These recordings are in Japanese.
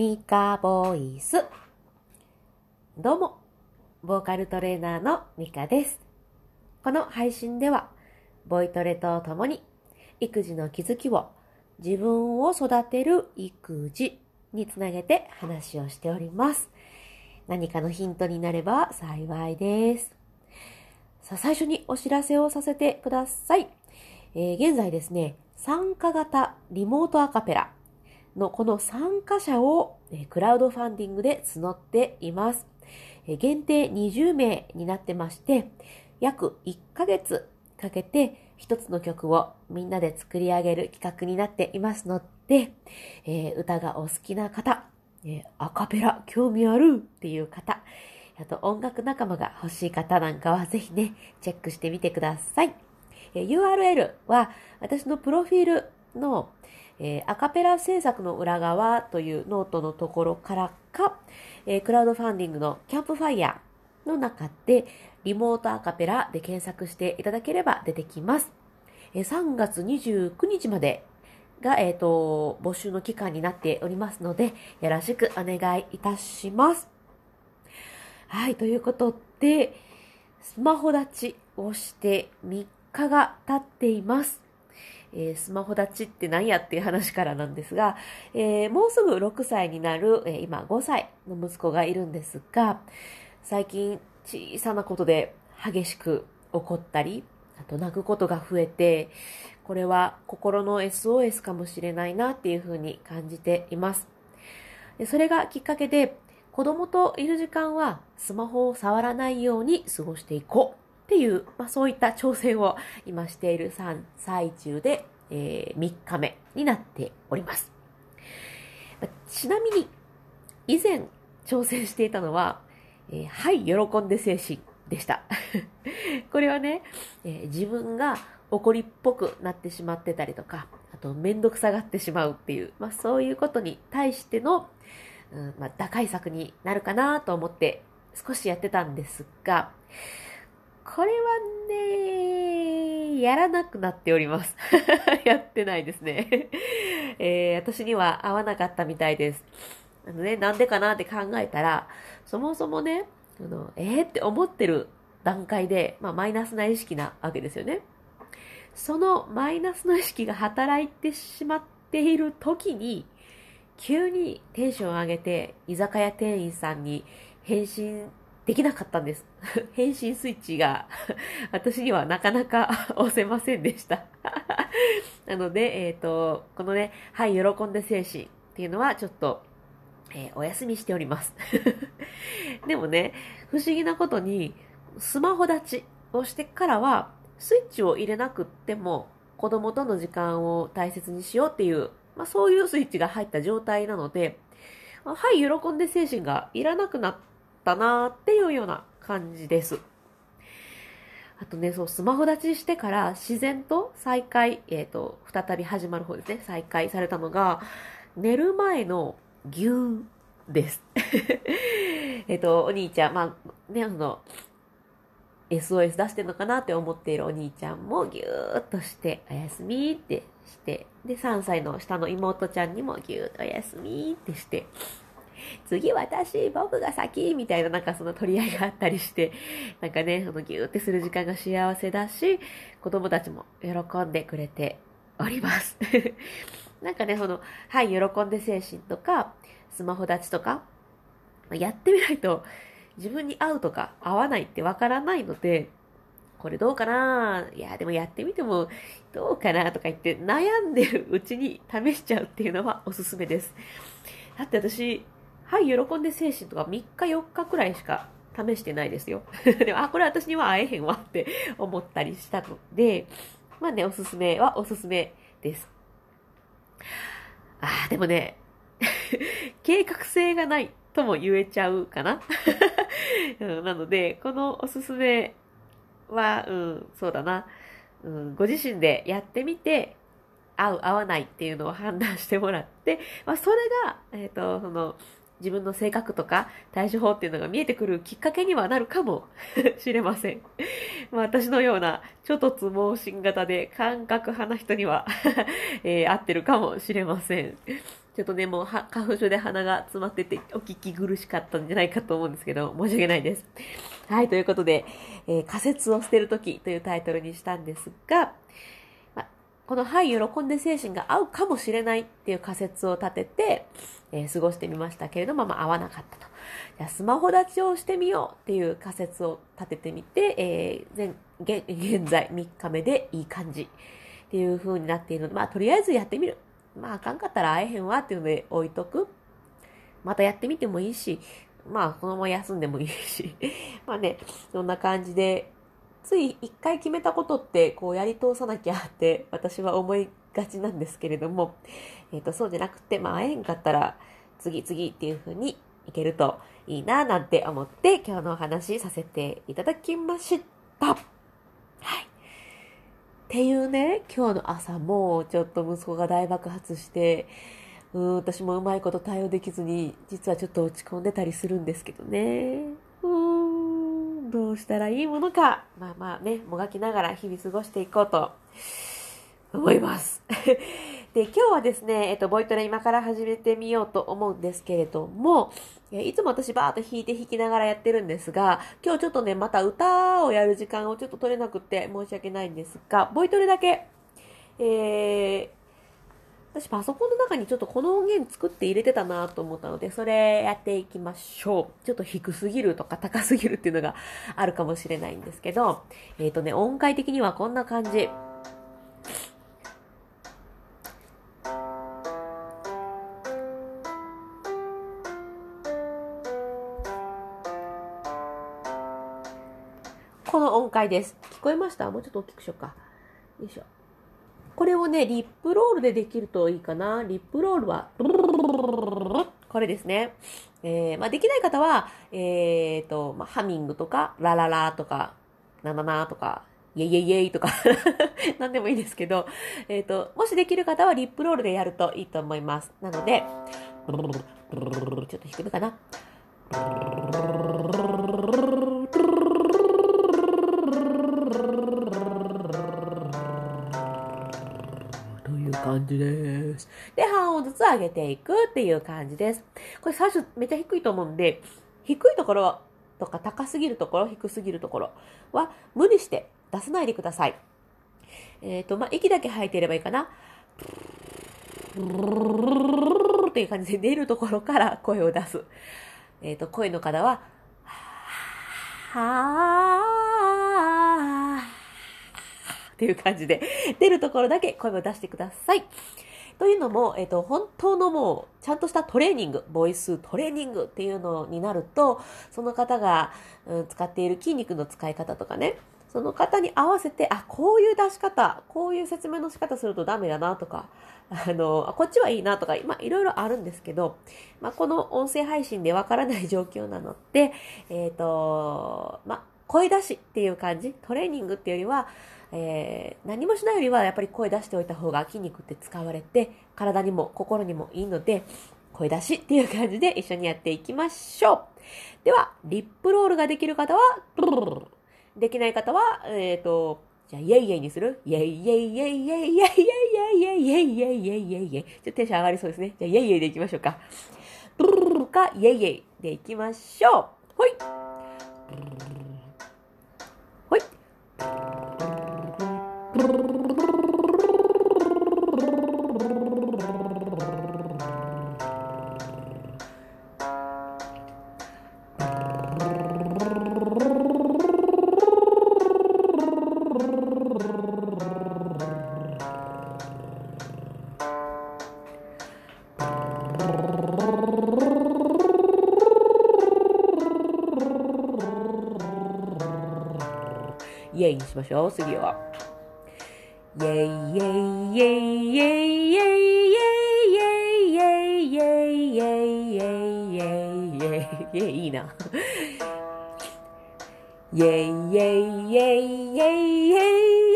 ミカボイス。どうも、ボーカルトレーナーのミカです。この配信では、ボイトレとともに、育児の気づきを自分を育てる育児につなげて話をしております。何かのヒントになれば幸いです。さあ、最初にお知らせをさせてください。えー現在ですね、参加型リモートアカペラのこの参加者をクラウドファンディングで募っています。限定20名になってまして、約1ヶ月かけて一つの曲をみんなで作り上げる企画になっていますので、えー歌がお好きな方、えーアカペラ興味あるっていう方、あと音楽仲間が欲しい方なんかはぜひね、チェックしてみてください。えー URL は私のプロフィールの、えーアカペラ制作の裏側というノートのところからか、えークラウドファンディングのキャンプファイヤーの中でリモートアカペラで検索していただければ出てきます。えー3月29日までが、えっ、と、募集の期間になっておりますので、よろしくお願いいたします。はい、ということで、スマホ立ちをして3日が経っています。えースマホ立ちって何やっていう話からなんですが、えーもうすぐ6歳になる、えー今5歳の息子がいるんですが、最近小さなことで激しく怒ったり、あと泣くことが増えて、これは心の SOS かもしれないなっていうふうに感じています。それがきっかけで、子供といる時間はスマホを触らないように過ごしていこうっていう、まあ、そういった挑戦を今している最最中で、えー3日目になっております。まちなみに、以前挑戦していたのは、えーはい、喜んで精神でした。これはね、えー自分が怒りっぽくなってしまってたりとか、あとめんどくさがってしまうっていう、まあそういうことに対しての、うんまあ、打開策になるかなと思って少しやってたんですが、これはね、やらなくなっております。やってないですね、えー私には合わなかったみたいです。あのね、なんでかなって考えたら、そもそもね、あのえーって思ってる段階で、まあ、マイナスな意識なわけですよね。そのマイナスの意識が働いてしまっている時に、急にテンションを上げて、居酒屋店員さんに返信できなかったんです。返信スイッチが 私にはなかなか 押せませんでした。なので、えっ、と、このね、はい、喜んで精神っていうのはちょっと、えーお休みしております。でもね、不思議なことに、スマホ立ちをしてからは、スイッチを入れなくっても、子供との時間を大切にしようっていう、まあそういうスイッチが入った状態なので、はい、喜んで精神がいらなくなったなーっていうような感じです。あとね、そう、スマホ立ちしてから自然と再開、えっ、と、再び始まる方ですね、再開されたのが、寝る前のぎゅーです。えっと、お兄ちゃん、まあ、ね、あの、SOS 出してるのかなって思っているお兄ちゃんもぎゅーっとして、おやすみってして、で、3歳の下の妹ちゃんにもぎゅーっとおやすみってして、次私、僕が先みたいななんかその取り合いがあったりして、なんかね、そのぎゅーってする時間が幸せだし、子供たちも喜んでくれております。なんかね、その、はい、喜んで精神とか、スマホ立ちとか、やってみないと自分に合うとか合わないってわからないので、これどうかな？いや、でもやってみてもどうかなとか言って悩んでるうちに試しちゃうっていうのはおすすめです。だって私、はい、喜んで精神とか3日4日くらいしか試してないですよ。でも、あ、これ私には会えへんわって思ったりしたので、まあね、おすすめはおすすめです。あー、でもね、計画性がないとも言えちゃうかな。なので、このおすすめは、うん、そうだな、うん、ご自身でやってみて、合う、合わないっていうのを判断してもらって、まあ、それが、えっ、と、その、自分の性格とか対処法っていうのが見えてくるきっかけにはなるかも しれません。まあ、私のような、ちょっとつ盲信型で感覚派な人には えー、合ってるかもしれません。ちょっとね、もう花粉症で鼻が詰まってて、お聞き苦しかったんじゃないかと思うんですけど、申し訳ないです。はい、ということで、えー、仮説を捨てるときというタイトルにしたんですが、この「はい喜んで」精神が合うかもしれないっていう仮説を立てて、えー、過ごしてみましたけれども、まあ、合わなかったと。じゃスマホ立ちをしてみようっていう仮説を立ててみて、えー、現現在3日目でいい感じっていう風になっているので、まあ、とりあえずやってみる。まあ、あかんかったら会えへんわっていうので置いとく。またやってみてもいいし、まあ、このまま休んでもいいし。まあね、そんな感じで、つい一回決めたことってこうやり通さなきゃって私は思いがちなんですけれども、えーと、そうじゃなくて、まあ、会えんかったら次々っていう風にいけるといいななんて思って今日のお話させていただきました。はい。っていうね、今日の朝もちょっと息子が大爆発して、うん、私もうまいこと対応できずに、実はちょっと落ち込んでたりするんですけどね。どうしたらいいものか、まあまあね、もがきながら日々過ごしていこうと思います。で、今日はですね、えっと、ボイトレ今から始めてみようと思うんですけれども、いつも私バーっと弾いて弾きながらやってるんですが、今日ちょっとね、また歌をやる時間をちょっと取れなくて申し訳ないんですが、ボイトレだけ、えー、私パソコンの中にちょっとこの音源作って入れてたなと思ったので、それやっていきましょう。ちょっと低すぎるとか高すぎるっていうのがあるかもしれないんですけど、えっ、ー、とね、音階的にはこんな感じ。この音階です。聞こえました？もうちょっと大きくしようか。よいしょ。これをね、リップロールでできるといいかな。リップロールは、これですね。えー、まあ、できない方は、えーと、まあ、ハミングとか、ラララとか、ナナナとか、イェイイェイイェイとか 何でもいいですけど、えっ、ー、と、もしできる方はリップロールでやるといいと思います。なので、ちょっと弾くかな。いう感じです。で、半音ずつ上げていくっていう感じです。これ最初めっちゃ低いと思うんで、低いところとか高すぎるところ、低すぎるところは無理して出さないでください。えっ、ー、と、まあ、息だけ吐いていればいいかな。っていう感じで出るところから声を出す。えっ、ー、と、声の方は、はーっていう感じで、出るところだけ声を出してください。というのも、えっ、ー、と、本当のもう、ちゃんとしたトレーニング、ボイストレーニングっていうのになると、その方が、うん、使っている筋肉の使い方とかね、その方に合わせて、あ、こういう出し方、こういう説明の仕方するとダメだなとか、あの、こっちはいいなとか、今、いろいろあるんですけど、まあ、この音声配信でわからない状況なので、えっ、ー、と、まあ、声出しっていう感じ、トレーニングっていうよりは、えー、何もしないよりはやっぱり声出しておいた方が筋肉って使われて、体にも心にもいいので、声出しっていう感じで一緒にやっていきましょう。では、リップロールができる方は、できない方は、えっ、ー、と、じゃあ、イェイイェイにする？イェイイェイイェイイェイイェイイェイイェイイェイイェイイェイイェイイェイちょっとテンション上がりそうですね。じゃあ、イェイイェイでいきましょうか。か、イェイイェイでいきましょう。ほい。イにしましょう、次は。イェイイェイイェイイェイイェイイェイイェイイェイイェイイェイイェイイェイイェイイェイいいな。イェイイェイイェイイェイイェイイェイ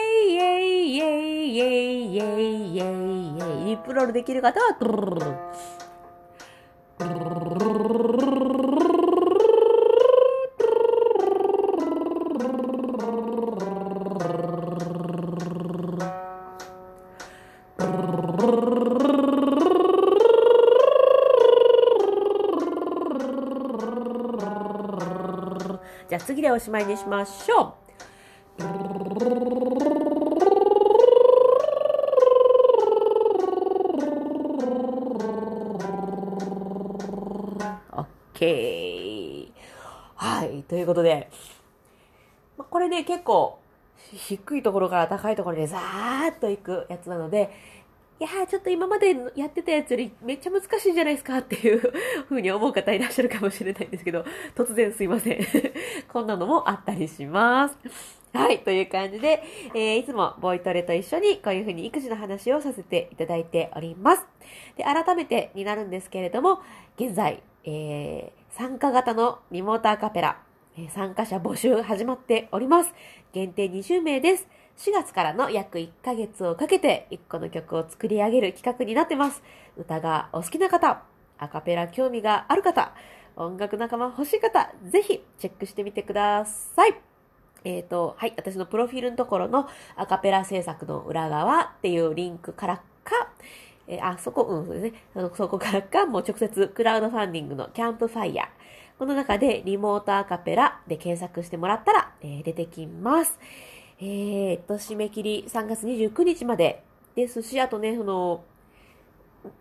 イェイイェイイェイイェイイェイイェイイェイリップロールできる方は、あ次でおしまいにしましょう。オッケー。はい。ということで、まあこれね、結構、低いところから高いところでザーッと行くやつなので、いやちょっと今までやってたやつよりめっちゃ難しいんじゃないですかっていう風に思う方いらっしゃるかもしれないんですけど、突然すいません。こんなのもあったりします。はい、という感じで、えーいつもボイトレと一緒にこういう風に育児の話をさせていただいております。で、改めてになるんですけれども、現在、えー参加型のリモートアカペラ、え参加者募集始まっております。限定20名です。4月からの約1ヶ月をかけて1個の曲を作り上げる企画になってます。歌がお好きな方、アカペラ興味がある方、音楽仲間欲しい方、ぜひチェックしてみてください。えっ、と、はい、私のプロフィールのところのアカペラ制作の裏側っていうリンクからか、えーあ、そこ、うん、そうですね。そこからか、もう直接クラウドファンディングのキャンプファイヤー。この中でリモートアカペラで検索してもらったら、えー出てきます。えー、っと、締め切り3月29日までですし、あとね、その、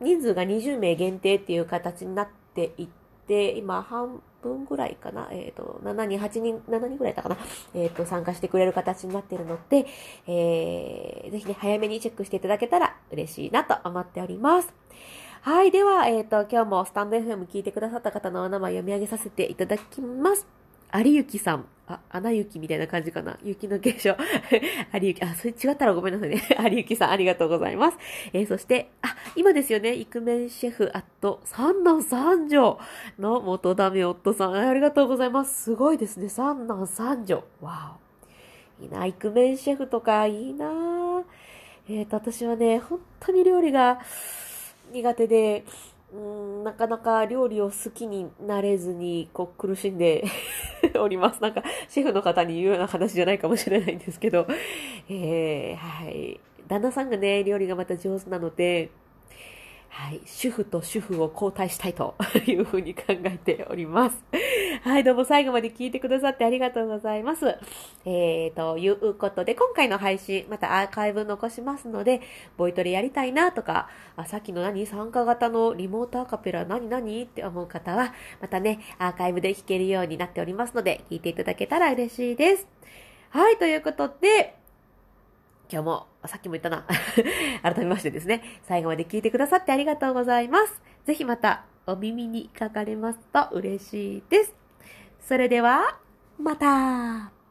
人数が20名限定っていう形になっていって、今半分ぐらいかな、えっ、と、7人、8人、7人ぐらいだかな、えっ、と、参加してくれる形になっているので、えー、ぜひね、早めにチェックしていただけたら嬉しいなと思っております。はい。では、えっ、と、今日もスタンド FM 聞いてくださった方のお名前読み上げさせていただきます。有雪さん。あ、穴雪みたいな感じかな。雪の継承。有雪、あ、それ違ったらごめんなさいね。有雪さん、ありがとうございます。えーそして、あ、今ですよね、イクメンシェフ、あと、三男三女の元ダメ夫さん、ありがとうございます。すごいですね、三男三女。わお。いいな、イクメンシェフとか、いいなえっ、と、私はね、本当に料理が苦手で、うんなかなか料理を好きになれずに、こう、苦しんで おります。なんか、シェフの方に言うような話じゃないかもしれないんですけど、えー、はい。旦那さんがね、料理がまた上手なので、はい。主婦と主婦を交代したいと いうふうに考えております。はい。どうも最後まで聞いてくださってありがとうございます。えー、ということで、今回の配信、またアーカイブ残しますので、ボイトレやりたいなとか、あさっきの何？参加型のリモートアカペラ何何って思う方は、またね、アーカイブで聞けるようになっておりますので、聞いていただけたら嬉しいです。はい。ということで、今日も、さっきも言ったな。改めましてですね、最後まで聞いてくださってありがとうございます。ぜひまたお耳にかかれますと嬉しいです。それでは、また